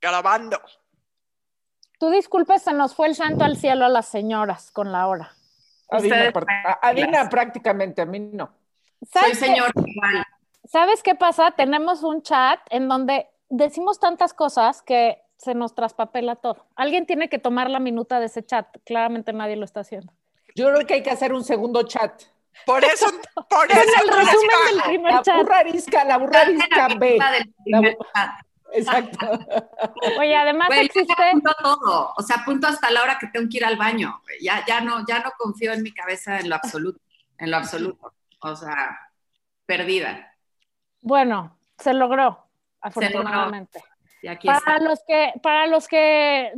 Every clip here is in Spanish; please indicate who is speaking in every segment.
Speaker 1: grabando.
Speaker 2: Tú disculpes, se nos fue el santo al cielo a las señoras con la hora.
Speaker 3: Adina, Adina prácticamente, a mí no.
Speaker 4: Soy señor igual.
Speaker 2: ¿Sabes qué pasa? Tenemos un chat en donde decimos tantas cosas que se nos traspapela todo. Alguien tiene que tomar la minuta de ese chat. Claramente nadie lo está haciendo.
Speaker 3: Yo creo que hay que hacer un segundo chat.
Speaker 1: Por eso, por eso.
Speaker 2: el resumen del primer
Speaker 3: la
Speaker 2: chat.
Speaker 3: burrarisca, la burrarisca B. Exacto.
Speaker 2: Oye, además
Speaker 4: Güey, ya apunto todo, o sea, apunto hasta la hora que tengo que ir al baño. güey. Ya, ya no, ya no confío en mi cabeza en lo absoluto, en lo absoluto. O sea, perdida.
Speaker 2: Bueno, se logró, afortunadamente.
Speaker 4: Y aquí
Speaker 2: Para
Speaker 4: está.
Speaker 2: los que, para los que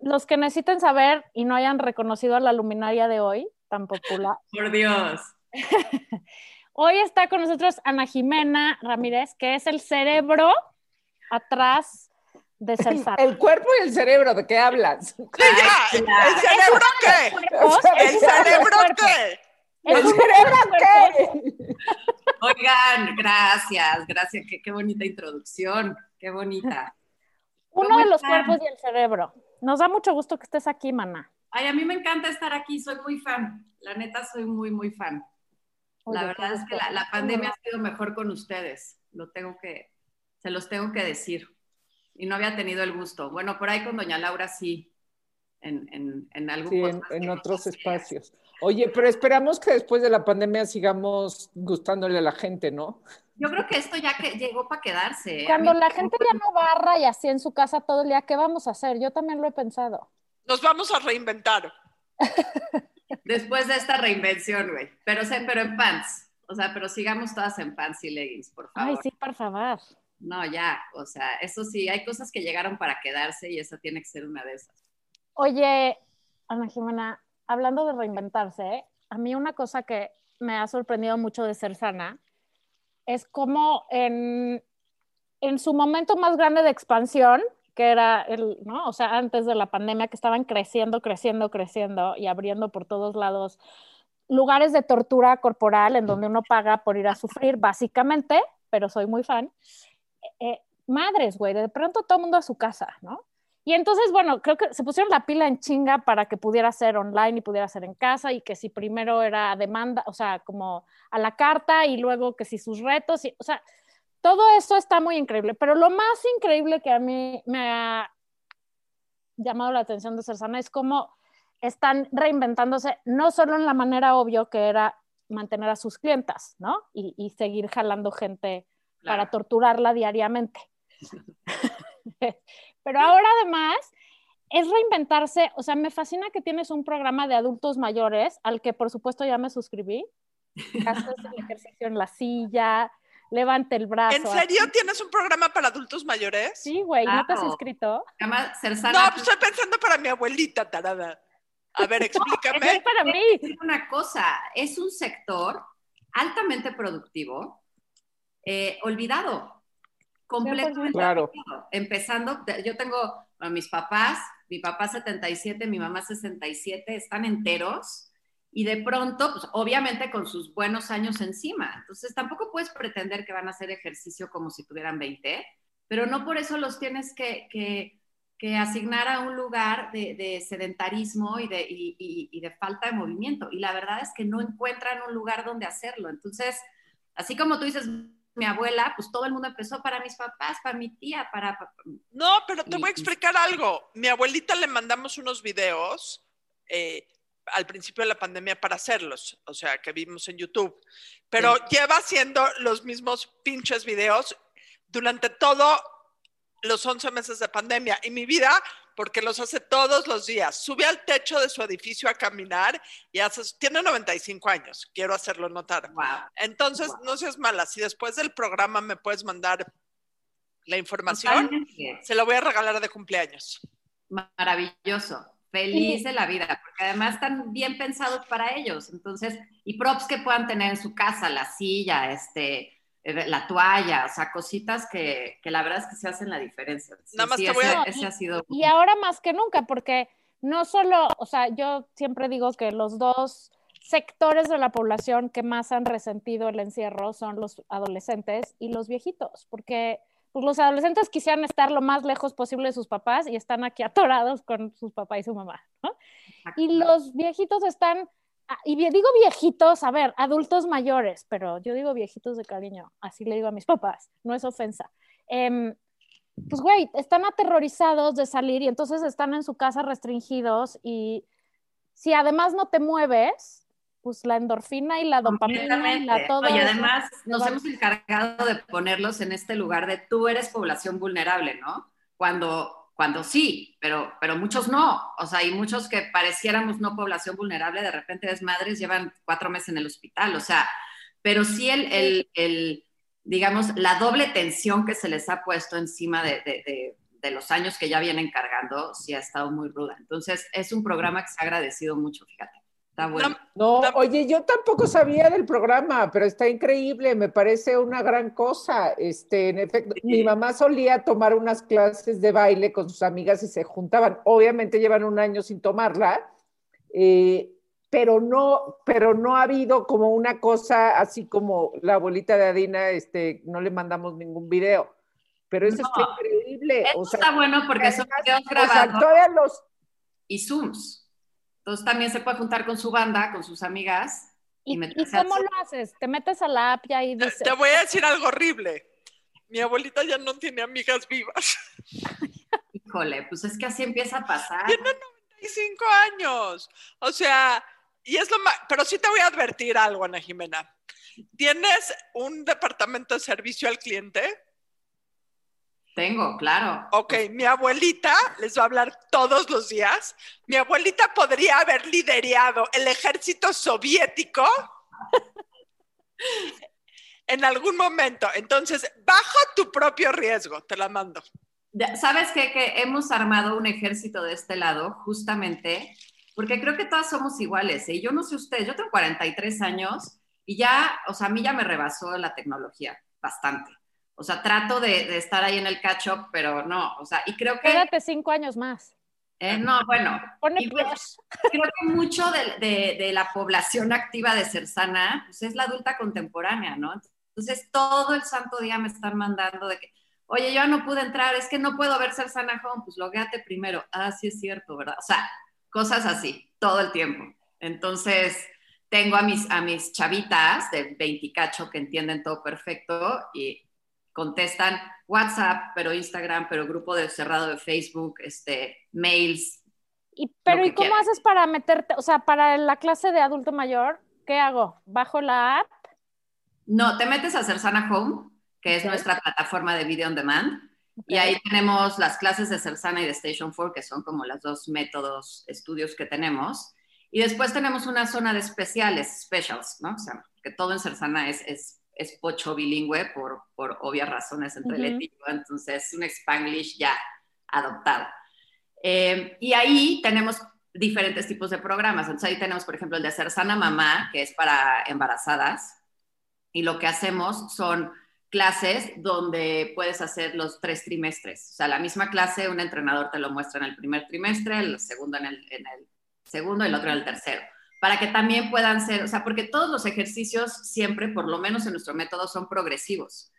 Speaker 2: los que necesiten saber y no hayan reconocido a la luminaria de hoy, tan popular.
Speaker 4: Por Dios.
Speaker 2: Hoy está con nosotros Ana Jimena Ramírez, que es el cerebro atrás de Celsar.
Speaker 3: El cuerpo y el cerebro, ¿de qué hablas?
Speaker 1: Ya,
Speaker 4: claro.
Speaker 1: ¿El cerebro qué? ¿El cerebro qué?
Speaker 3: ¿El cerebro qué?
Speaker 4: Oigan, gracias, gracias. Qué, qué bonita introducción. Qué bonita.
Speaker 2: Uno
Speaker 4: ¿Cómo
Speaker 2: de los
Speaker 4: están?
Speaker 2: cuerpos y el cerebro. Nos da mucho gusto que estés aquí, mana.
Speaker 4: Ay, a mí me encanta estar aquí, soy muy fan. La neta, soy muy, muy fan.
Speaker 2: Oye,
Speaker 4: la verdad es que la pandemia ha sido mejor con ustedes. Lo tengo que, se los tengo que decir. Y no había tenido el gusto. Bueno, por ahí con Doña Laura sí, en, en, en algún
Speaker 3: Sí, en, otros espacios. Oye, pero esperamos que después de la pandemia sigamos gustándole a la gente, ¿no?
Speaker 4: Yo creo que esto ya que llegó para quedarse. ¿eh?
Speaker 2: Cuando la gente ya no barra y así en su casa todo el día, ¿qué vamos a hacer? Yo también lo he pensado.
Speaker 1: Nos vamos a reinventar.
Speaker 4: Después de esta reinvención, güey. Pero, sé- pero en pants. O sea, pero sigamos todas en pants y leggings, por favor.
Speaker 2: Ay, sí, por favor.
Speaker 4: No, ya. O sea, eso sí, hay cosas que llegaron para quedarse y esa tiene que ser una de esas.
Speaker 2: Oye, Ana Jimena, hablando de reinventarse, ¿eh? a mí una cosa que me ha sorprendido mucho de ser sana es como en, en su momento más grande de expansión, que era el, ¿no? O sea, antes de la pandemia, que estaban creciendo, creciendo, creciendo y abriendo por todos lados lugares de tortura corporal en donde uno paga por ir a sufrir, básicamente, pero soy muy fan. Eh, madres, güey, de pronto todo el mundo a su casa, ¿no? Y entonces, bueno, creo que se pusieron la pila en chinga para que pudiera ser online y pudiera ser en casa y que si primero era demanda, o sea, como a la carta y luego que si sus retos, y, o sea, todo eso está muy increíble, pero lo más increíble que a mí me ha llamado la atención de Cersana es cómo están reinventándose, no solo en la manera obvio que era mantener a sus clientas, ¿no? Y, y seguir jalando gente para torturarla diariamente. Pero ahora además es reinventarse, o sea, me fascina que tienes un programa de adultos mayores al que por supuesto ya me suscribí. Haces el ejercicio en la silla, levante el brazo.
Speaker 1: ¿En serio
Speaker 2: así.
Speaker 1: tienes un programa para adultos mayores?
Speaker 2: Sí, güey, ¿no te has inscrito?
Speaker 4: Se llama Cersana.
Speaker 1: No, pues estoy pensando para mi abuelita, tarada. A ver,
Speaker 2: Eso es
Speaker 1: explícame.
Speaker 2: para mí.
Speaker 4: una cosa, es un sector altamente productivo, eh, olvidado, completamente
Speaker 3: Claro.
Speaker 4: olvidado. Empezando, yo tengo a mis papás, mi papá 77, mi mamá 67, están enteros y de pronto, pues obviamente con sus buenos años encima. Entonces tampoco puedes pretender que van a hacer ejercicio como si tuvieran 20, pero no por eso los tienes que, que- que asignar a un lugar de, de sedentarismo y de, y- y- y de falta de movimiento. Y la verdad es que no encuentran un lugar donde hacerlo. Entonces, así como tú dices, mi abuela, pues todo el mundo empezó para mis papás, para mi tía, para... pa-
Speaker 1: No, pero te voy a explicar algo. Mi abuelita le mandamos unos videos eh, al principio de la pandemia para hacerlos, o sea, que vimos en YouTube, pero
Speaker 4: Sí.
Speaker 1: lleva haciendo los mismos pinches videos durante todo los 11 meses de pandemia y mi vida porque los hace todos los días. Sube al techo de su edificio a caminar y hace, tiene 95 años, quiero hacerlo notar.
Speaker 4: Wow.
Speaker 1: Entonces,
Speaker 4: Wow.
Speaker 1: no seas mala, si después del programa me puedes mandar la información,
Speaker 4: Totalmente.
Speaker 1: se la voy a regalar de cumpleaños.
Speaker 4: Maravilloso. Feliz de la vida, porque además están bien pensados para ellos. Entonces, y props que puedan tener en su casa, la silla, este, la toalla, o sea, cositas que, que la verdad es que se hacen la diferencia. Sí,
Speaker 1: Nada más
Speaker 4: sí,
Speaker 1: te voy
Speaker 4: ese,
Speaker 1: a-
Speaker 4: ese ha sido.
Speaker 2: Y ahora más que nunca, porque no solo, o sea, yo siempre digo que los dos sectores de la población que más han resentido el encierro son los adolescentes y los viejitos, porque pues los adolescentes quisieran estar lo más lejos posible de sus papás y están aquí atorados con sus papás y su mamá, ¿no? Y los viejitos están, ah, y digo viejitos, a ver, adultos mayores, pero yo digo viejitos de cariño, así le digo a mis papás, no es ofensa. Em, pues güey, están aterrorizados de salir y entonces están en su casa restringidos y si además no te mueves, pues la endorfina y la dopamina y la todo.
Speaker 4: Y además nos hemos encargado de ponerlos en este lugar de tú eres población vulnerable, ¿no? Cuando, cuando sí, pero, pero muchos no. O sea, hay muchos que pareciéramos no población vulnerable, de repente es madres, llevan cuatro meses en el hospital. O sea, pero sí el, el, el digamos, la doble tensión que se les ha puesto encima de, de, de, los años que ya vienen cargando, sí ha estado muy ruda. Entonces, es un programa que se ha agradecido mucho, fíjate. Está bueno.
Speaker 3: No, oye, yo tampoco sabía del programa, pero está increíble, me parece una gran cosa. Este, en efecto, mi mamá solía tomar unas clases de baile con sus amigas y se juntaban. Obviamente llevan un año sin tomarla. Eh, pero no, pero no ha habido como una cosa así como la abuelita de Adina, este, no le mandamos ningún video. Pero eso está increíble.
Speaker 4: Eso está bueno porque son videos grabados los... y Zooms. Entonces también se puede juntar con su banda, con sus amigas.
Speaker 2: ¿Y, ¿y, cómo lo haces? ¿Te metes a la app y ahí dices...
Speaker 1: Te voy a decir algo horrible. Mi abuelita ya no tiene amigas vivas.
Speaker 4: Híjole, pues es que así empieza a pasar.
Speaker 1: Tiene 95 años. O sea, y es lo más, pero sí te voy a advertir algo, Ana Jimena. ¿Tienes un departamento de servicio al cliente?
Speaker 4: Tengo, claro.
Speaker 1: Ok, mi abuelita les va a hablar todos los días. Mi abuelita podría haber liderado el ejército soviético en algún momento. Entonces, bajo tu propio riesgo, te la mando.
Speaker 4: ¿Sabes qué? Que hemos armado un ejército de este lado justamente porque creo que todas somos iguales. ¿eh? Yo no sé ustedes, yo tengo 43 años y ya, o sea, a mí ya me rebasó la tecnología bastante. O sea, trato de, estar ahí en el catch-up, pero no, o sea, y creo que...
Speaker 2: Quédate cinco años más.
Speaker 4: Eh, no, bueno, pues, creo que mucho de, de, la población activa de Cersana pues es la adulta contemporánea, ¿no? Entonces, todo el santo día me están mandando de que, oye, yo no pude entrar, es que no puedo ver Cersana Home, pues logueate primero. Ah, sí es cierto, ¿verdad? O sea, cosas así, todo el tiempo. Entonces, tengo a mis, a mis chavitas de 20 cacho que entienden todo perfecto y contestan WhatsApp, pero Instagram, pero grupo de cerrado de Facebook, este, mails.
Speaker 2: Y, pero ¿y cómo haces para meterte, o sea, para la clase de adulto mayor, qué hago? ¿Bajo la app?
Speaker 4: No, te metes a Cersana Home, que es nuestra plataforma de video on demand, y ahí tenemos las clases de Cersana y de Station 4, que son como los dos métodos, estudios que tenemos. Y después tenemos una zona de especiales, specials, ¿no? O sea, que todo en Cersana es, es, es pocho bilingüe por, por obvias razones entre uh -huh. entonces es un Spanglish ya adoptado. Eh, y ahí tenemos diferentes tipos de programas. Entonces ahí tenemos, por ejemplo, el de Cersana Mamá, que es para embarazadas. Y lo que hacemos son clases donde puedes hacer los tres trimestres. O sea, la misma clase, un entrenador te lo muestra en el primer trimestre, el segundo en el, en el segundo y el otro en el tercero. Para que también puedan ser, o sea, porque todos los ejercicios siempre, por lo menos en nuestro método, son progresivos.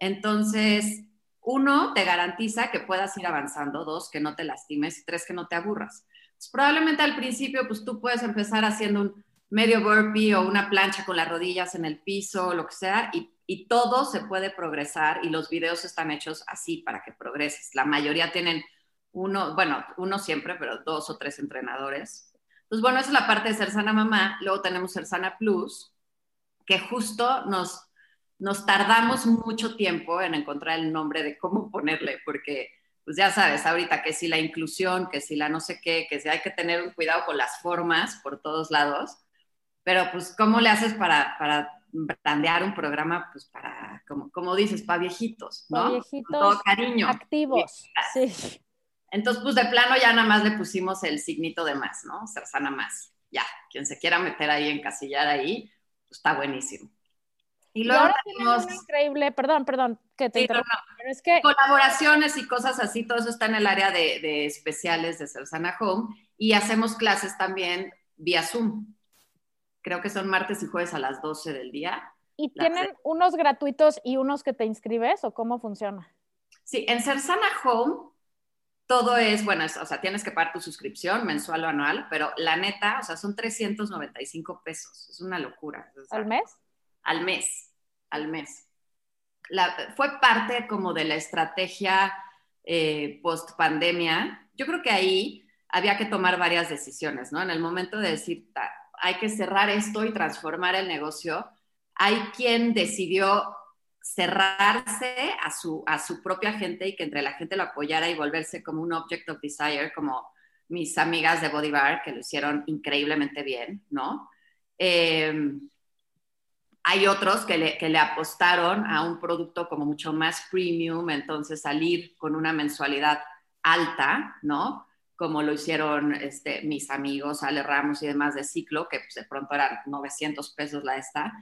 Speaker 4: Entonces, uno, te garantiza que puedas ir avanzando, dos, que no te lastimes, tres, que no te aburras. Pues, probablemente al principio, pues tú puedes empezar haciendo un medio burpee o una plancha con las rodillas en el piso, lo que sea, y todo se puede progresar y los videos están hechos así para que progreses. La mayoría tienen uno, bueno, uno siempre, pero dos o tres entrenadores. Pues bueno, esa es la parte de Ser Sana Mamá. Luego tenemos Ser Sana Plus, que justo nos, nos tardamos mucho tiempo en encontrar el nombre de cómo ponerle, porque pues ya sabes, ahorita que si la inclusión, que si la no sé qué, que si hay que tener un cuidado con las formas por todos lados, pero pues ¿cómo le haces para, para brandear un programa, pues para, como, como dices, para viejitos, ¿no? Para
Speaker 2: viejitos Con todo cariño. Activos, sí.
Speaker 4: Entonces, pues de plano ya nada más le pusimos el signito de más, ¿no? Cersana más. Ya, quien se quiera meter ahí, encasillar ahí, pues está buenísimo.
Speaker 2: Y luego tenemos... increíble, perdón, perdón, que te sí, no, no.
Speaker 4: Pero es que... Colaboraciones y cosas así, todo eso está en el área de, de especiales de Cersana Home y hacemos clases también vía Zoom creo que son martes y jueves a las 12 del día.
Speaker 2: ¿Y tienen unos gratuitos y unos que te inscribes o cómo funciona?
Speaker 4: Sí, en Cersana Home todo es, bueno, o sea, tienes que pagar tu suscripción mensual o anual, pero la neta, o sea, son 395 pesos. Es una locura.
Speaker 2: ¿Al mes?
Speaker 4: Al mes, al mes. fue parte como de la estrategia eh, post pandemia. Yo creo que ahí había que tomar varias decisiones, ¿no? En el momento de decir, hay que cerrar esto y transformar el negocio, hay quien decidió cerrarse a su, a su propia gente y que entre la gente lo apoyara y volverse como un object of desire, como mis amigas de Body que lo hicieron increíblemente bien, ¿no? Em, hay otros que le, que le, apostaron a un producto como mucho más premium, entonces salir con una mensualidad alta, ¿no? Como lo hicieron este, mis amigos Ale Ramos y demás de Ciclo, que pues, de pronto eran 900 pesos la esta.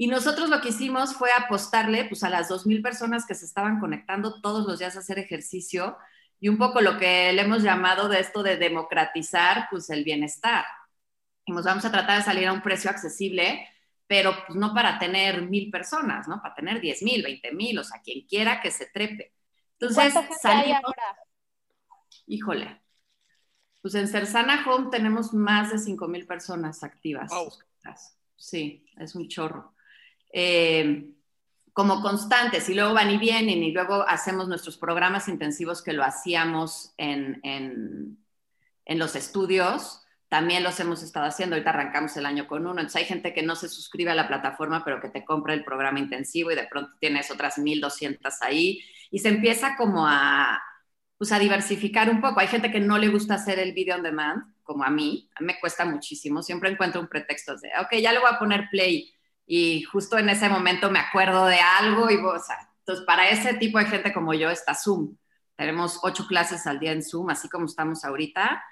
Speaker 4: Y nosotros lo que hicimos fue apostarle pues, a las 2.000 personas que se estaban conectando todos los días a hacer ejercicio y un poco lo que le hemos llamado de esto de democratizar pues, el bienestar. Y nos vamos a tratar de salir a un precio accesible, pero pues, no para tener mil personas, ¿no? Para tener 10.000, 20.000, o sea, quien quiera que se trepe.
Speaker 2: Entonces, salimos, ahora?
Speaker 4: Híjole, pues en Cersana Home tenemos más de 5.000 personas activas. Sí, es un chorro. Eh, como constantes y luego van y vienen y luego hacemos nuestros programas intensivos que lo hacíamos en, en, los estudios, también los hemos estado haciendo, ahorita arrancamos el año con uno, entonces hay gente que no se suscribe a la plataforma pero que te compra el programa intensivo y de pronto tienes otras 1200 ahí y se empieza como a, pues a diversificar un poco. Hay gente que no le gusta hacer el video on demand, como a mí, a mí me cuesta muchísimo, siempre encuentro un pretexto de, ok, ya le voy a poner play y justo en ese momento me acuerdo de algo y, o sea, entonces para ese tipo de gente como yo está Zoom. Tenemos ocho clases al día en Zoom, así como estamos ahorita,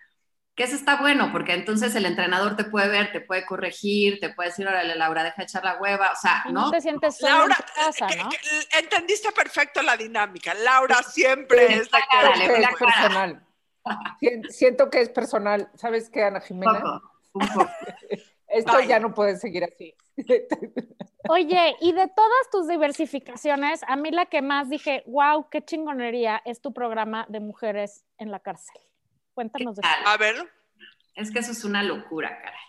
Speaker 4: que eso está bueno, porque entonces el entrenador te puede ver, te puede corregir, te puede decir, órale, Laura, deja echar la hueva, o sea, ¿no?
Speaker 2: No te sientes sola Laura, en casa, ¿no?
Speaker 1: entendiste perfecto la dinámica. Laura siempre es la
Speaker 3: que... Es personal. Siento que es personal. ¿Sabes qué, Ana Jimena? Un poco. Esto ya no puede seguir así.
Speaker 2: Oye, y de todas tus diversificaciones, a mí la que más dije, wow, qué chingonería, es tu programa de mujeres en la cárcel. Cuéntanos de eso.
Speaker 1: A ver.
Speaker 4: Es que eso es una locura, caray.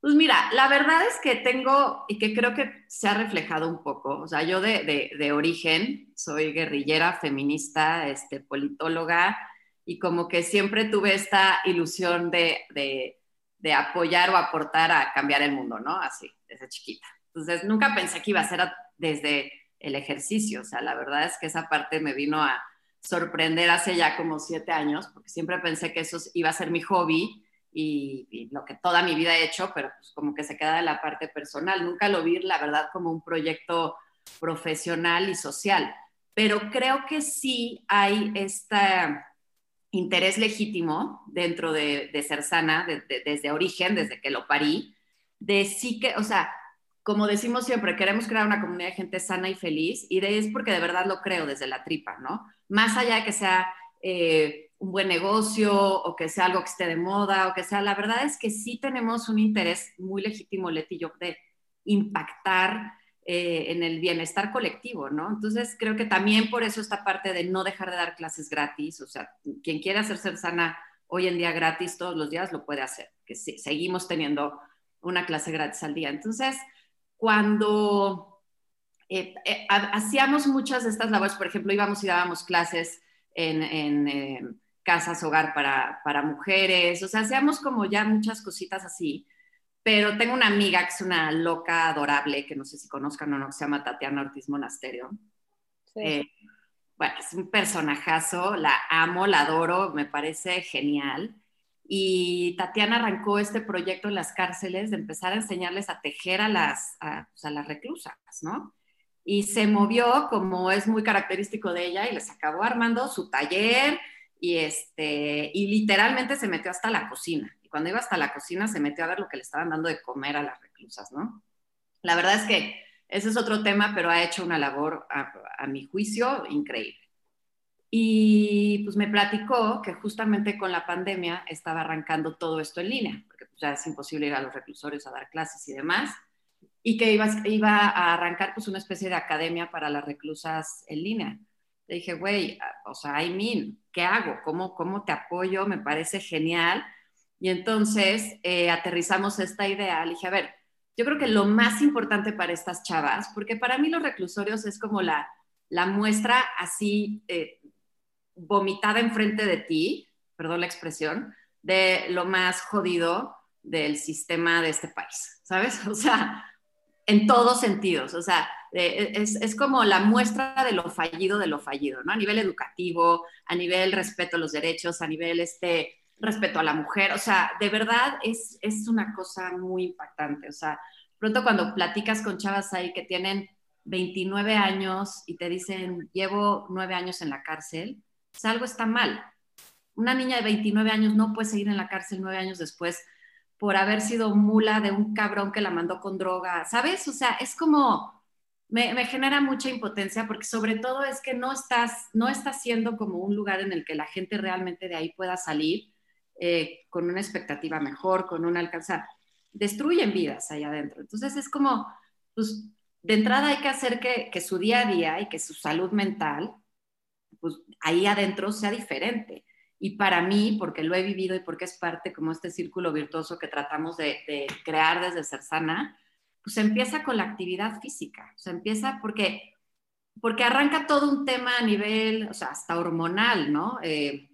Speaker 4: Pues mira, la verdad es que tengo, y que creo que se ha reflejado un poco, o sea, yo de, de, origen soy guerrillera, feminista, este, politóloga, y como que siempre tuve esta ilusión de, de de apoyar o aportar a cambiar el mundo, ¿no? Así, desde chiquita. Entonces, nunca pensé que iba a ser desde el ejercicio, o sea, la verdad es que esa parte me vino a sorprender hace ya como siete años, porque siempre pensé que eso iba a ser mi hobby y, lo que toda mi vida he hecho, pero pues como que se queda de la parte personal. Nunca lo vi, la verdad, como un proyecto profesional y social, pero creo que sí hay esta interés legítimo dentro de, de ser sana desde origen, desde que lo parí, de sí que, o sea, como decimos siempre, queremos crear una comunidad de gente sana y feliz, y de, es porque de verdad lo creo desde la tripa, ¿no? Más allá de que sea eh, un buen negocio o que sea algo que esté de moda o que sea, la verdad es que sí tenemos un interés muy legítimo, Leti yo, de impactar eh, en el bienestar colectivo, ¿no? Entonces creo que también por eso esta parte de no dejar de dar clases gratis, o sea, quien quiera hacerse sana hoy en día gratis todos los días lo puede hacer, que sí, seguimos teniendo una clase gratis al día. Entonces, cuando eh, eh, hacíamos muchas de estas labores, por ejemplo, íbamos y dábamos clases en, casas hogar para, para mujeres, o sea, hacíamos como ya muchas cositas así pero tengo una amiga que es una loca adorable, que no sé si conozcan o no, que se llama Tatiana Ortiz Monasterio. Eh, bueno, es un personajazo, la amo, la adoro, me parece genial. Y Tatiana arrancó este proyecto en las cárceles de empezar a enseñarles a tejer a las, a, pues, las reclusas, ¿no? Y se movió, como es muy característico de ella, y les acabó armando su taller y, este, y literalmente se metió hasta la cocina cuando iba hasta la cocina se metió a ver lo que le estaban dando de comer a las reclusas, ¿no? La verdad es que ese es otro tema, pero ha hecho una labor, a, mi juicio, increíble. Y pues me platicó que justamente con la pandemia estaba arrancando todo esto en línea, porque pues, ya es imposible ir a los reclusorios a dar clases y demás, y que iba, iba a arrancar pues una especie de academia para las reclusas en línea. le dije, güey, o sea, I mean, ¿qué hago? ¿Cómo, cómo te apoyo? Me parece genial. Y entonces eh, aterrizamos esta idea. Le dije, a ver, yo creo que lo más importante para estas chavas, porque para mí los reclusorios es como la, la muestra así eh, vomitada enfrente de ti, perdón la expresión, de lo más jodido del sistema de este país, ¿sabes? O sea, en todos sentidos, o sea, es, es, como la muestra de lo fallido de lo fallido, ¿no? A nivel educativo, a nivel respeto a los derechos, a nivel este, respeto a la mujer, o sea, de verdad es, es una cosa muy impactante, o sea, pronto cuando platicas con chavas ahí que tienen 29 años y te dicen, llevo nueve años en la cárcel, pues algo está mal. Una niña de 29 años no puede seguir en la cárcel nueve años después por haber sido mula de un cabrón que la mandó con droga, ¿sabes? O sea, es como, me, genera mucha impotencia porque sobre todo es que no estás, no estás siendo como un lugar en el que la gente realmente de ahí pueda salir eh, con una expectativa mejor, con una alcanza. Destruyen vidas ahí adentro. Entonces es como, pues, de entrada hay que hacer que, que su día a día y que su salud mental, pues ahí adentro sea diferente. Y para mí, porque lo he vivido y porque es parte como este círculo virtuoso que tratamos de, crear desde Ser Sana, pues empieza con la actividad física. O sea, empieza porque, porque arranca todo un tema a nivel, o sea, hasta hormonal, ¿no? Eh,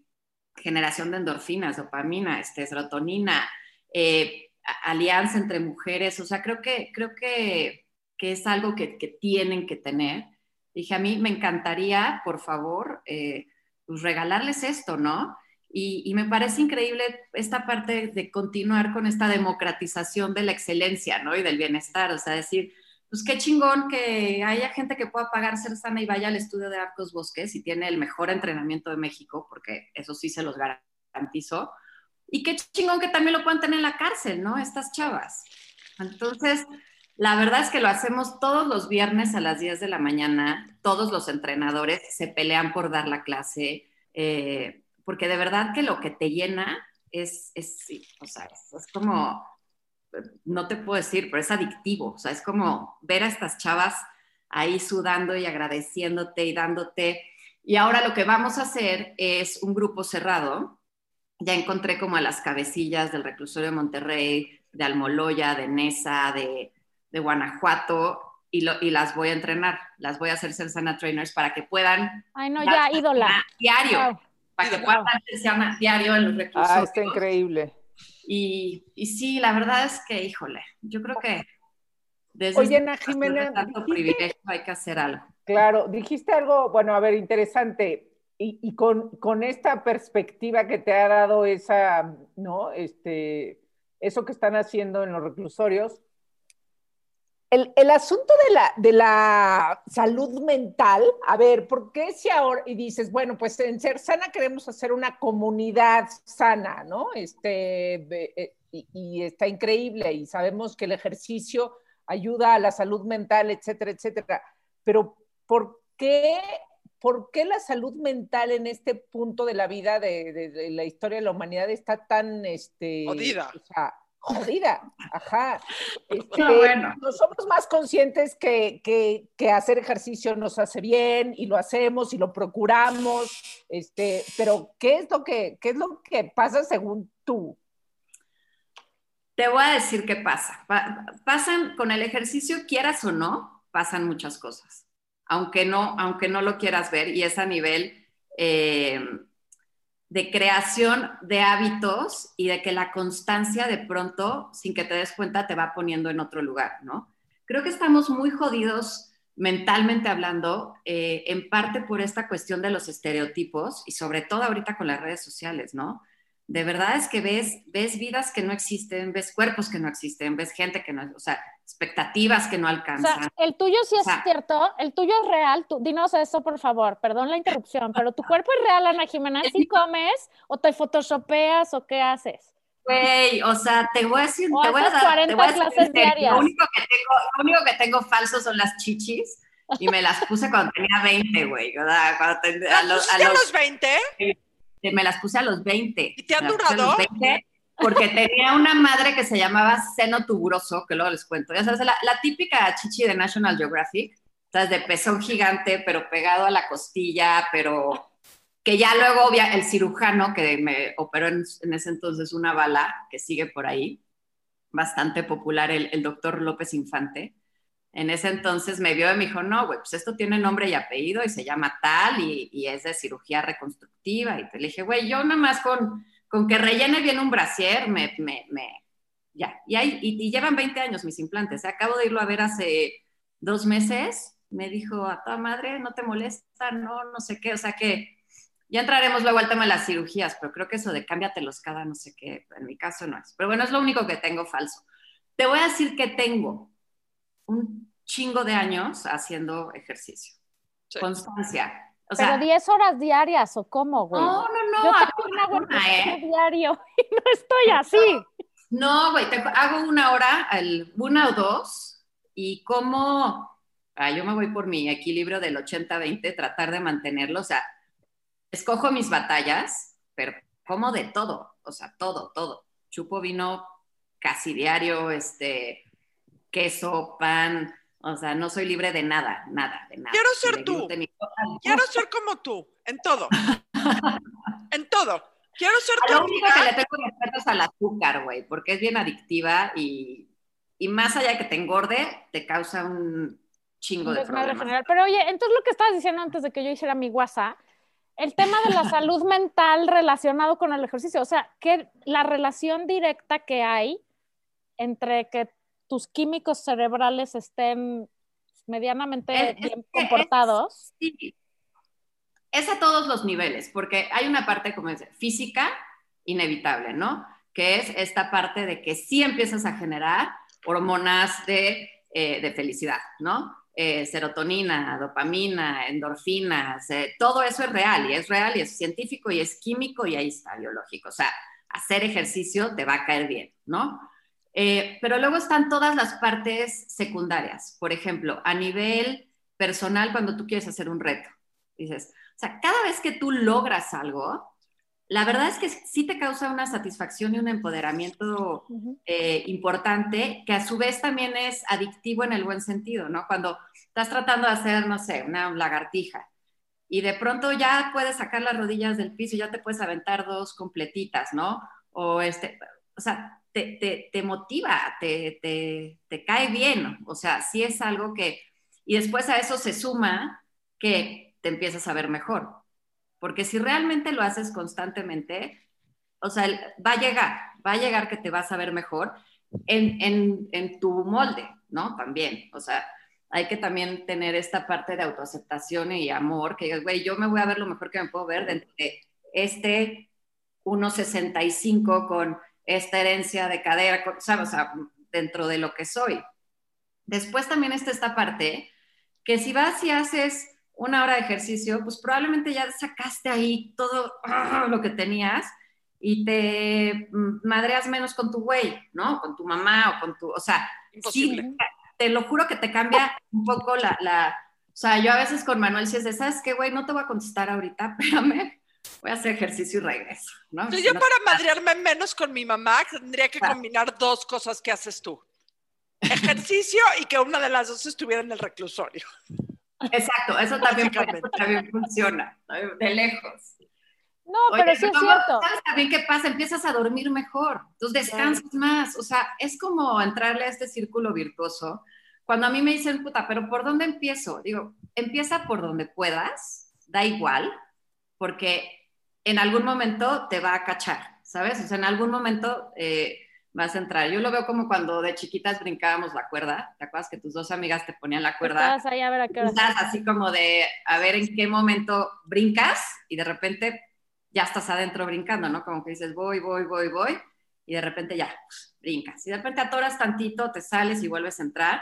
Speaker 4: generación de endorfinas, dopamina, este, serotonina, eh, alianza entre mujeres. O sea, creo que, creo que, que es algo que, que, tienen que tener. Dije, a mí me encantaría, por favor, eh, pues regalarles esto, ¿no? Y, me parece increíble esta parte de continuar con esta democratización de la excelencia, ¿no? Y del bienestar, o sea, decir, pues qué chingón que haya gente que pueda pagar ser sana y vaya al estudio de Arcos Bosques y tiene el mejor entrenamiento de México, porque eso sí se los garantizo. Y qué chingón que también lo puedan tener en la cárcel, ¿no? Estas chavas. Entonces, la verdad es que lo hacemos todos los viernes a las 10 de la mañana. Todos los entrenadores se pelean por dar la clase, eh, porque de verdad que lo que te llena es, es o sea, es, como, no te puedo decir, pero es adictivo. O sea, es como ver a estas chavas ahí sudando y agradeciéndote y dándote. Y ahora lo que vamos a hacer es un grupo cerrado. Ya encontré como a las cabecillas del reclusorio de Monterrey, de Almoloya, de Nesa, de de Guanajuato y, lo, y, las voy a entrenar, las voy a hacer ser sana trainers para que puedan.
Speaker 2: Ay, no, ya, ídola.
Speaker 4: Diario, para que puedan sana diario en los recursos.
Speaker 3: Ah, está increíble.
Speaker 4: Y, y, sí, la verdad es que, híjole, yo creo que
Speaker 3: desde Oye, Ana Jimena,
Speaker 4: tanto privilegio hay que hacer algo.
Speaker 3: Claro, dijiste algo, bueno, a ver, interesante. Y, y con, con, esta perspectiva que te ha dado esa, ¿no? Este, eso que están haciendo en los reclusorios, el, asunto de la, de la, salud mental, a ver, ¿por qué si ahora, y dices, bueno, pues en Ser Sana queremos hacer una comunidad sana, ¿no? Este, eh, y, está increíble y sabemos que el ejercicio ayuda a la salud mental, etcétera, etcétera. Pero ¿por qué, por qué la salud mental en este punto de la vida, de, la historia de la humanidad, está tan, este, jodida. Ajá. Este, bueno. No somos más conscientes que, que, hacer ejercicio nos hace bien y lo hacemos y lo procuramos. Este, pero ¿qué es lo que, qué es lo que pasa según tú?
Speaker 4: Te voy a decir qué pasa. pasan con el ejercicio, quieras o no, pasan muchas cosas. Aunque no, aunque no lo quieras ver, y es a nivel eh, de creación de hábitos y de que la constancia de pronto, sin que te des cuenta, te va poniendo en otro lugar, ¿no? Creo que estamos muy jodidos mentalmente hablando, eh, en parte por esta cuestión de los estereotipos y sobre todo ahorita con las redes sociales, ¿no? De verdad es que ves, ves vidas que no existen, ves cuerpos que no existen, ves gente que no, o expectativas que no alcanzan. O sea,
Speaker 2: el tuyo sí es cierto, el tuyo es real. Tú, dinos eso, por favor, perdón la interrupción, pero tu cuerpo es real, Ana Jimena. ¿Sí comes o te photoshopeas o qué haces?
Speaker 4: Güey, o sea, te voy a decir, te voy a dar, 40 te voy a
Speaker 2: clases diarias.
Speaker 4: Lo único, que tengo, lo único que tengo falso son las chichis y me las puse cuando tenía 20, güey. Cuando
Speaker 1: tenía, a los, a los 20?
Speaker 4: Me las puse a los 20.
Speaker 1: ¿Y te han durado? 20,
Speaker 4: porque tenía una madre que se llamaba seno tuburoso, que luego les cuento. Ya sabes, la, típica chichi de National Geographic. ¿sabes? De pezón gigante, pero pegado a la costilla, pero que ya luego el cirujano que me operó en, ese entonces una bala, que sigue por ahí, bastante popular, el, el doctor López Infante, en ese entonces me vio y me dijo, no, güey, pues esto tiene nombre y apellido y se llama tal y, y es de cirugía reconstructiva. Y te le dije, güey, yo nada más con, con que rellene bien un brasier, me, me, me ya. Y, hay, y, llevan 20 años mis implantes. Acabo de irlo a ver hace dos meses. Me dijo, a toda madre, no te molesta, no, no sé qué. O sea que ya entraremos luego al tema de las cirugías, pero creo que eso de cámbiatelos cada no sé qué, en mi caso no es. Pero bueno, es lo único que tengo falso. Te voy a decir que tengo un chingo de años haciendo ejercicio. Constancia.
Speaker 2: O Pero 10 horas diarias, ¿o cómo, güey?
Speaker 4: No, no, no.
Speaker 2: Yo tengo una, ¿eh? diario y no estoy así.
Speaker 4: No, güey, hago una hora, una o dos, y como, ah, yo me voy por mi equilibrio del 80-20, tratar de mantenerlo, o sea, escojo mis batallas, pero como de todo, o sea, todo, todo. Chupo vino casi diario, este, queso, pan, o sea, no soy libre de nada, nada, de nada.
Speaker 1: Quiero ser tú. Quiero ser como tú, en todo. en todo. Quiero ser tú.
Speaker 4: Lo único que le tengo respeto es al azúcar, güey, porque es bien adictiva y, y, más allá de que te engorde, te causa un chingo de problemas.
Speaker 2: Pero oye, entonces lo que estabas diciendo antes de que yo hiciera mi WhatsApp, el tema de la salud mental relacionado con el ejercicio, o sea, que la relación directa que hay entre que tus químicos cerebrales estén medianamente bien comportados.
Speaker 4: Es, sí. es a todos los niveles, porque hay una parte como es física inevitable, ¿no? Que es esta parte de que sí empiezas a generar hormonas de, eh, felicidad, ¿no? Eh, serotonina, dopamina, endorfinas, eh, todo eso es real y es real y es científico y es químico y ahí está biológico. O sea, hacer ejercicio te va a caer bien, ¿no? Eh, pero luego están todas las partes secundarias. Por ejemplo, a nivel personal, cuando tú quieres hacer un reto, dices, o sea, cada vez que tú logras algo, la verdad es que sí te causa una satisfacción y un empoderamiento eh, importante, que a su vez también es adictivo en el buen sentido, ¿no? Cuando estás tratando de hacer, no sé, una lagartija y de pronto ya puedes sacar las rodillas del piso y ya te puedes aventar dos completitas, ¿no? O este, o sea, te, motiva, te, te, cae bien, o sea, sí es algo que, y después a eso se suma que te empiezas a ver mejor, porque si realmente lo haces constantemente, o sea, va a llegar, va a llegar que te vas a ver mejor en, en, tu molde, ¿no? También, o sea, hay que también tener esta parte de autoaceptación y amor, que güey, yo me voy a ver lo mejor que me puedo ver dentro de este 1,65 con esta herencia de cadera, ¿sabes? O sea, dentro de lo que soy. Después también está esta parte que si vas y haces una hora de ejercicio, pues probablemente ya sacaste ahí todo ah, lo que tenías y te madreas menos con tu güey, ¿no? Con tu mamá o con tu, o sea, sí, te lo juro que te cambia un poco la, la, o sea, yo a veces con Manuel si es de, ¿sabes qué, güey? No te voy a contestar ahorita, espérame, voy a hacer ejercicio y regreso. ¿no?
Speaker 1: yo para madrearme menos con mi mamá tendría que combinar dos cosas que haces tú. Ejercicio y que una de las dos estuviera en el reclusorio.
Speaker 4: Exacto, eso también, también funciona, de lejos.
Speaker 2: No, pero sí es cierto.
Speaker 4: ¿Sabes también qué pasa? Empiezas a dormir mejor, entonces descansas más. O sea, es como entrarle a este círculo virtuoso. Cuando a mí me dicen, puta, pero ¿por dónde empiezo? Digo, empieza por donde puedas, da igual, porque en algún momento te va a cachar, ¿sabes? O sea, en algún momento eh, vas a entrar. Yo lo veo como cuando de chiquitas brincábamos la cuerda. ¿Te acuerdas que tus dos amigas te ponían la cuerda?
Speaker 2: Estás ahí a ver a qué hora.
Speaker 4: Estás así como de a ver en qué momento brincas y de repente ya estás adentro brincando, ¿no? Como que dices voy, voy, voy, voy y de repente ya brincas. Y de repente atoras tantito, te sales y vuelves a entrar.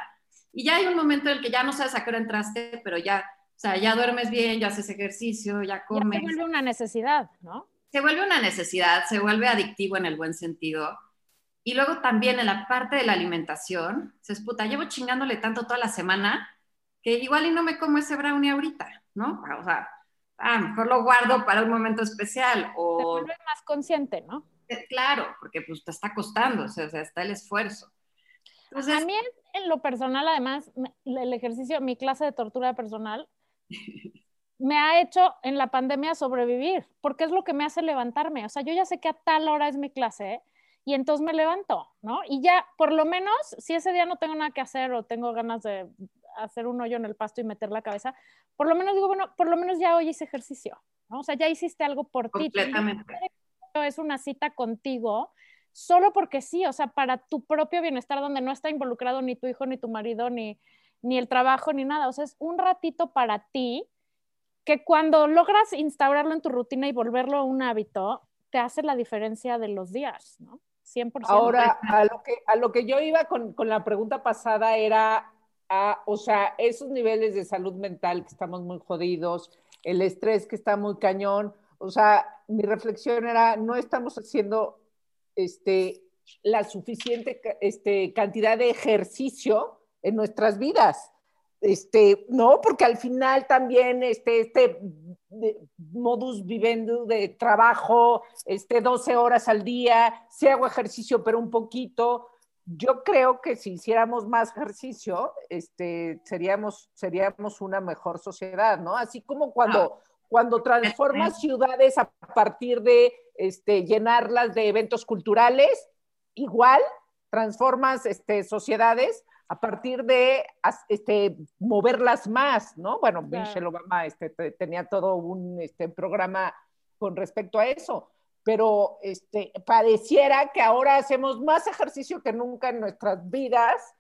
Speaker 4: Y ya hay un momento en el que ya no sabes a qué hora entraste, pero ya o sea, ya duermes bien, ya haces ejercicio, ya comes.
Speaker 2: se vuelve una necesidad, ¿no?
Speaker 4: Se vuelve una necesidad, se vuelve adictivo en el buen sentido. Y luego también en la parte de la alimentación, se puta, llevo chingándole tanto toda la semana que igual y no me como ese brownie ahorita, ¿no? O sea, ah, mejor lo guardo para un momento especial. O...
Speaker 2: Se vuelve más consciente, ¿no?
Speaker 4: Eh, claro, porque pues te está costando, o sea, está el esfuerzo.
Speaker 2: a mí en, lo personal, además, el ejercicio, mi clase de tortura personal, me ha hecho en la pandemia sobrevivir, porque es lo que me hace levantarme. O sea, yo ya sé que a tal hora es mi clase y entonces me levanto, ¿no? Y ya, por lo menos, si ese día no tengo nada que hacer o tengo ganas de hacer un hoyo en el pasto y meter la cabeza, por lo menos digo, bueno, por lo menos ya hoy hice ejercicio, ¿no? O sea, ya hiciste algo por ti. Es una cita contigo, solo porque sí, o sea, para tu propio bienestar, donde no está involucrado ni tu hijo, ni tu marido, ni, ni el trabajo, ni nada. O sea, es un ratito para ti que cuando logras instaurarlo en tu rutina y volverlo un hábito, te hace la diferencia de los días, ¿no? 100%.
Speaker 3: Ahora, a lo que, a lo que yo iba con, con la pregunta pasada era, a, o sea, esos niveles de salud mental que estamos muy jodidos, el estrés que está muy cañón, o sea, mi reflexión era, no estamos haciendo este, la suficiente este, cantidad de ejercicio en nuestras vidas. Este, no, porque al final también este, este modus vivendi de trabajo, este, 12 horas al día, si hago ejercicio, pero un poquito. Yo creo que si hiciéramos más ejercicio, este, seríamos, seríamos una mejor sociedad, ¿no? Así como cuando, cuando transformas ciudades a partir de este, llenarlas de eventos culturales, igual transformas este, sociedades a partir de este, moverlas más, ¿no? Bueno, Michelle Obama este, tenía todo un este, programa con respecto a eso, pero este, pareciera que ahora hacemos más ejercicio que nunca en nuestras vidas,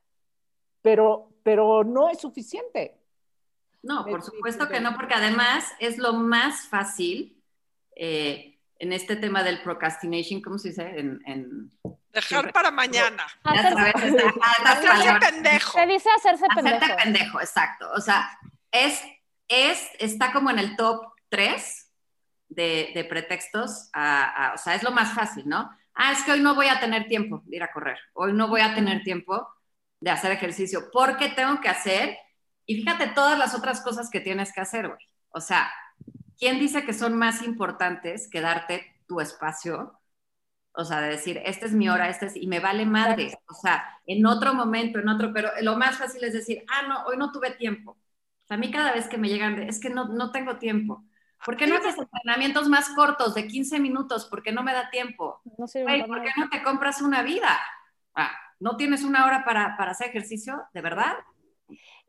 Speaker 3: pero, pero no es suficiente.
Speaker 4: No, por supuesto que no, porque además es lo más fácil eh, en este tema del procrastination, ¿cómo se dice? En,
Speaker 1: Dejar para mañana.
Speaker 2: hacerse pendejo. Se dice hacerse pendejo.
Speaker 4: Hacerte pendejo, exacto. O sea, es, es, está como en el top 3 de, pretextos. o sea, es lo más fácil, ¿no? Ah, es que hoy no voy a tener tiempo de ir a correr. Hoy no voy a tener tiempo de hacer ejercicio porque tengo que hacer. Y fíjate todas las otras cosas que tienes que hacer, güey. O sea, ¿quién dice que son más importantes que darte tu espacio? O sea, de decir, esta es mi hora, esta es, y me vale madre. O sea, en otro momento, en otro, pero lo más fácil es decir, ah, no, hoy no tuve tiempo. O sea, a mí cada vez que me llegan, es que no, no tengo tiempo. ¿Por qué no haces entrenamientos más cortos de 15 minutos? ¿Por qué no me da tiempo? No sé, ¿Por qué no te compras una vida? Ah, ¿No tienes una hora para, para hacer ejercicio? ¿De verdad?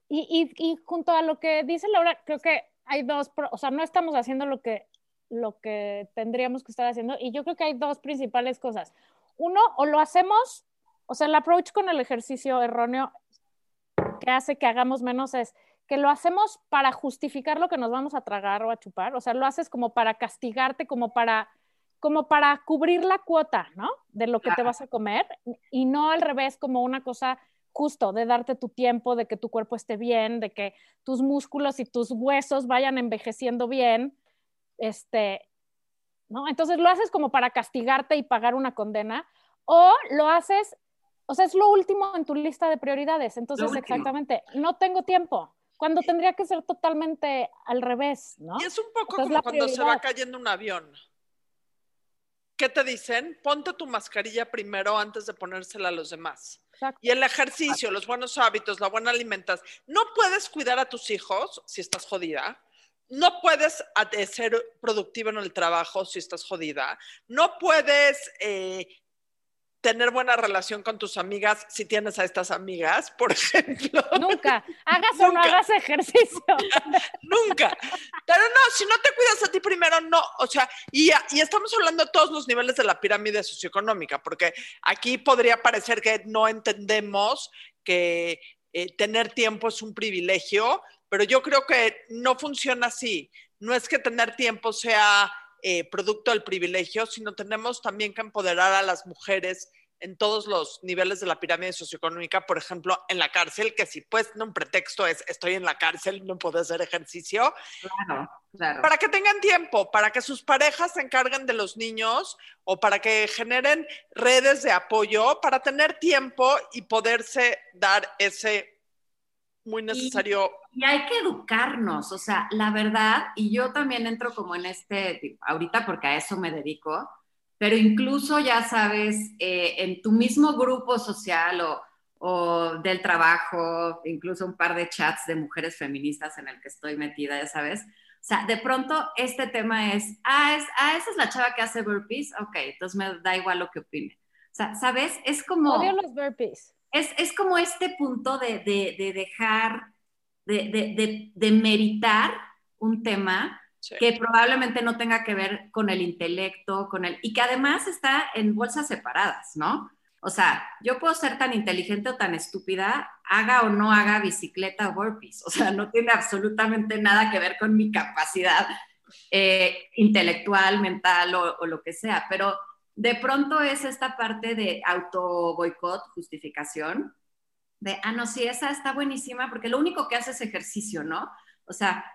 Speaker 2: Y, y, y junto a lo que dice Laura, creo que hay dos, o sea, no estamos haciendo lo que, lo que tendríamos que estar haciendo y yo creo que hay dos principales cosas. Uno, o lo hacemos, o sea, el approach con el ejercicio erróneo que hace que hagamos menos es que lo hacemos para justificar lo que nos vamos a tragar o a chupar, o sea, lo haces como para castigarte, como para como para cubrir la cuota, ¿no? De lo que te vas a comer y no al revés como una cosa justo de darte tu tiempo, de que tu cuerpo esté bien, de que tus músculos y tus huesos vayan envejeciendo bien, este, ¿no? Entonces lo haces como para castigarte y pagar una condena, o lo haces, o sea, es lo último en tu lista de prioridades. Entonces, exactamente, no tengo tiempo. Cuando tendría que ser totalmente al revés, ¿no?
Speaker 1: Y es un poco como cuando se va cayendo un avión. ¿Qué te dicen? Ponte tu mascarilla primero antes de ponérsela a los demás. Y el ejercicio, los buenos hábitos, la buena alimentación. No puedes cuidar a tus hijos si estás jodida. No puedes ser productivo en el trabajo si estás jodida. No puedes eh, tener buena relación con tus amigas si tienes a estas amigas, por ejemplo.
Speaker 2: Nunca. Hagas o no hagas ejercicio.
Speaker 1: Nunca. Pero no, si no te cuidas a ti primero, no. O sea, y, y estamos hablando de todos los niveles de la pirámide socioeconómica, porque aquí podría parecer que no entendemos que eh, tener tiempo es un privilegio, pero yo creo que no funciona así. No es que tener tiempo sea eh, producto del privilegio, sino tenemos también que empoderar a las mujeres en todos los niveles de la pirámide socioeconómica, por ejemplo, en la cárcel, que si pues no un pretexto es estoy en la cárcel, no puedo hacer ejercicio, claro, claro. para que tengan tiempo, para que sus parejas se encarguen de los niños o para que generen redes de apoyo, para tener tiempo y poderse dar ese muy necesario.
Speaker 4: Y, hay que educarnos, o sea, la verdad, y yo también entro como en este, ahorita porque a eso me dedico, pero incluso ya sabes, eh, en tu mismo grupo social o, o del trabajo, incluso un par de chats de mujeres feministas en el que estoy metida, ya sabes. O sea, de pronto este tema es, ah, es, ah esa es la chava que hace burpees, ok, entonces me da igual lo que opine. O sea, ¿sabes? Es como...
Speaker 2: Odio los burpees.
Speaker 4: Es, es como este punto de, de, de dejar, de, de, meritar un tema que probablemente no tenga que ver con el intelecto, con el... y que además está en bolsas separadas, ¿no? O sea, yo puedo ser tan inteligente o tan estúpida, haga o no haga bicicleta o burpees. O sea, no tiene absolutamente nada que ver con mi capacidad eh, intelectual, mental o, o, lo que sea. Pero de pronto es esta parte de auto boicot, justificación, de, ah, no, sí, esa está buenísima porque lo único que hace es ejercicio, ¿no? O sea,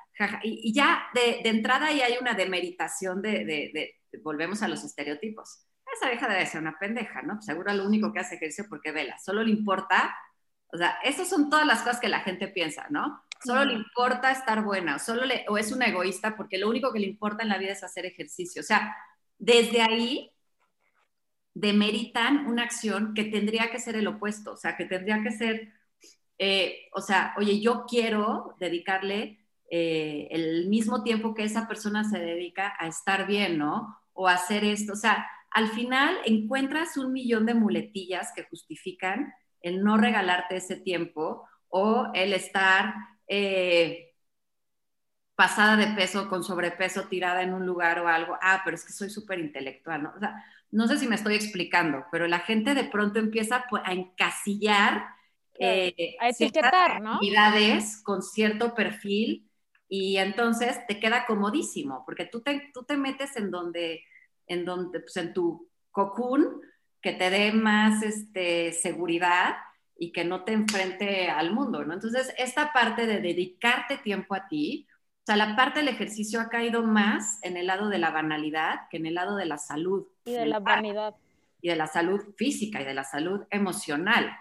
Speaker 4: y, ya de, entrada ya hay una demeritación de, de, volvemos a los estereotipos. Esa vieja debe ser una pendeja, ¿no? Seguro lo único que hace ejercicio porque vela, solo le importa, o sea, esas son todas las cosas que la gente piensa, ¿no? Solo le importa estar buena, solo le, o es una egoísta porque lo único que le importa en la vida es hacer ejercicio. O sea, desde ahí demeritan una acción que tendría que ser el opuesto, o sea, que tendría que ser, eh, o sea, oye, yo quiero dedicarle eh, el mismo tiempo que esa persona se dedica a estar bien, ¿no? O a hacer esto, o sea, al final encuentras un millón de muletillas que justifican el no regalarte ese tiempo o el estar eh, pasada de peso, con sobrepeso, tirada en un lugar o algo. Ah, pero es que soy súper intelectual, ¿no? O sea, no sé si me estoy explicando, pero la gente de pronto empieza a encasillar
Speaker 2: eh, a etiquetar, ¿no?
Speaker 4: actividades con cierto perfil y entonces te queda comodísimo, porque tú te, tú te metes en donde, en donde, pues en tu cocoon, que te dé más este, seguridad y que no te enfrente al mundo, ¿no? Entonces, esta parte de dedicarte tiempo a ti, sea, la parte del ejercicio ha caído más en el lado de la banalidad que en el lado de la salud.
Speaker 2: Y de la vanidad.
Speaker 4: Y de la salud física y de la salud emocional,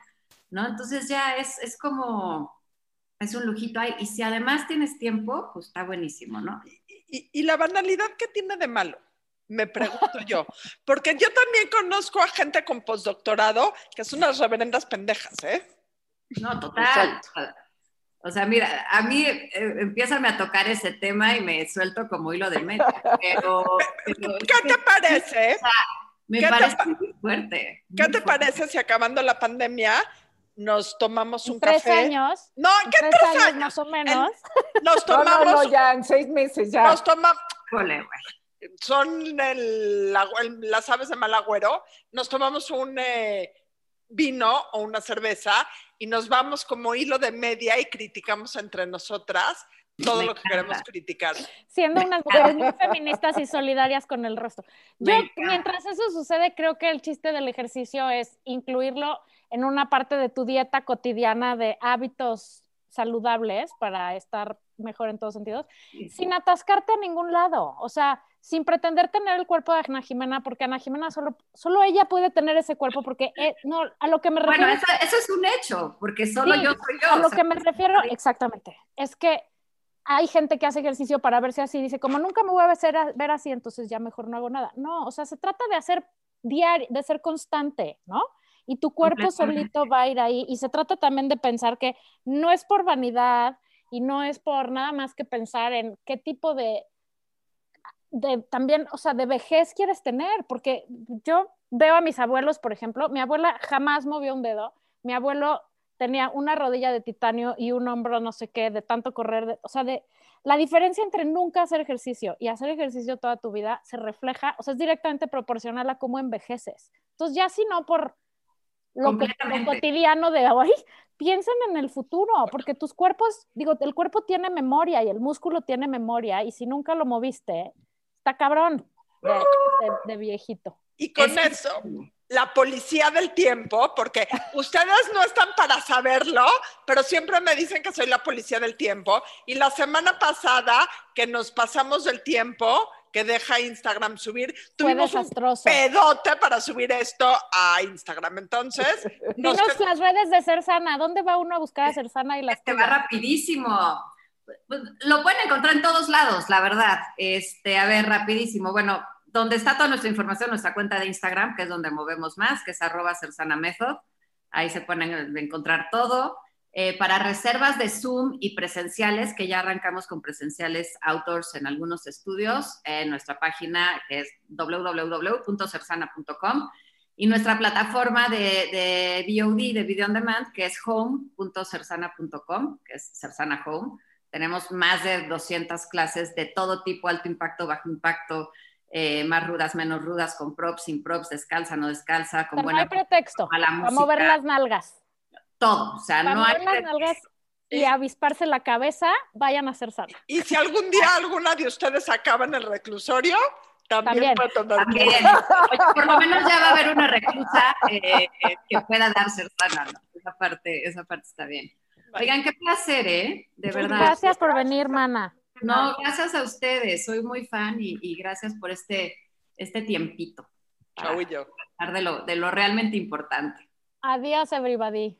Speaker 4: ¿no? Entonces ya es, es como, es un lujito ahí. Y si además tienes tiempo, pues está buenísimo, ¿no?
Speaker 1: ¿Y, la banalidad qué tiene de malo? Me pregunto yo. Porque yo también conozco a gente con postdoctorado que son unas reverendas pendejas, ¿eh?
Speaker 4: No, total. O sea, mira, a mí eh, empiezan a tocar ese tema y me suelto como hilo de medio. Pero,
Speaker 1: ¿Qué te parece?
Speaker 4: me parece muy fuerte.
Speaker 1: ¿Qué te parece si acabando la pandemia nos tomamos un
Speaker 2: tres
Speaker 1: café.
Speaker 2: Años,
Speaker 1: no, ¿qué
Speaker 2: tres,
Speaker 1: tres
Speaker 2: años, años? más o menos.
Speaker 1: nos tomamos.
Speaker 3: No, no, no, ya en seis meses ya.
Speaker 1: Nos tomamos. Son el, las aves de mal agüero. Nos tomamos un eh, vino o una cerveza y nos vamos como hilo de media y criticamos entre nosotras todo lo que queremos criticar.
Speaker 2: Siendo unas mujeres muy feministas y solidarias con el resto. Yo, mientras eso sucede, creo que el chiste del ejercicio es incluirlo en una parte de tu dieta cotidiana de hábitos saludables para estar mejor en todos sentidos, sin atascarte a ningún lado, o sea, sin pretender tener el cuerpo de Ana Jimena, porque Ana Jimena solo, solo ella puede tener ese cuerpo, porque eh, no, a lo que me refiero...
Speaker 4: Bueno, eso, es un hecho, porque solo yo soy yo.
Speaker 2: A lo que me refiero, exactamente, es que hay gente que hace ejercicio para verse así, dice, como nunca me voy a ver, ver así, entonces ya mejor no hago nada. No, o sea, se trata de hacer diario, de ser constante, ¿no? Y tu cuerpo solito va a ir ahí. Y se trata también de pensar que no es por vanidad y no es por nada más que pensar en qué tipo de, de también, o sea, de vejez quieres tener, porque yo veo a mis abuelos, por ejemplo, mi abuela jamás movió un dedo, mi abuelo tenía una rodilla de titanio y un hombro no sé qué, de tanto correr, o sea, de la diferencia entre nunca hacer ejercicio y hacer ejercicio toda tu vida se refleja, o sea, es directamente proporcional a cómo envejeces. Entonces, ya si no por lo, cotidiano de hoy, piensen en el futuro, porque tus cuerpos, digo, el cuerpo tiene memoria y el músculo tiene memoria, y si nunca lo moviste, está cabrón de, viejito.
Speaker 1: Y con eso, la policía del tiempo, porque ustedes no están para saberlo, pero siempre me dicen que soy la policía del tiempo. Y la semana pasada que nos pasamos del tiempo, que deja Instagram subir. Tuvimos un pedote para subir esto a Instagram. Entonces,
Speaker 2: dinos las redes de Ser Sana. ¿Dónde va uno a buscar a Ser Sana y las
Speaker 4: Te va rapidísimo. Lo pueden encontrar en todos lados, la verdad. Este, a ver, rapidísimo. Bueno, donde está toda nuestra información, nuestra cuenta de Instagram, que es donde movemos más, que es arroba Method. Ahí se pueden encontrar todo. Eh, para reservas de Zoom y presenciales, que ya arrancamos con presenciales outdoors en algunos estudios, en nuestra página que es www.cersana.com y nuestra plataforma de, de VOD, de Video On Demand, que es home.cersana.com, que es Cersana Home. Tenemos más de 200 clases de todo tipo, alto impacto, bajo impacto, eh, más rudas, menos rudas, con props, sin props, descalza, no descalza, con buena...
Speaker 2: No hay pretexto, a mover las nalgas
Speaker 4: todo. O sea, no hay.
Speaker 2: Las nalgas y avisparse la cabeza, vayan a hacer sal.
Speaker 1: Y si algún día alguna de ustedes acaba en el reclusorio, también, puede tomar.
Speaker 4: También. por lo menos ya va a haber una reclusa eh, que pueda dar sana. Esa parte, esa parte está bien. Oigan, qué placer, ¿eh? De verdad.
Speaker 2: Gracias por venir, mana.
Speaker 4: No, gracias a ustedes. Soy muy fan y, gracias por este, este tiempito.
Speaker 1: Chau y yo.
Speaker 4: De lo, de lo realmente importante.
Speaker 2: Adiós, everybody.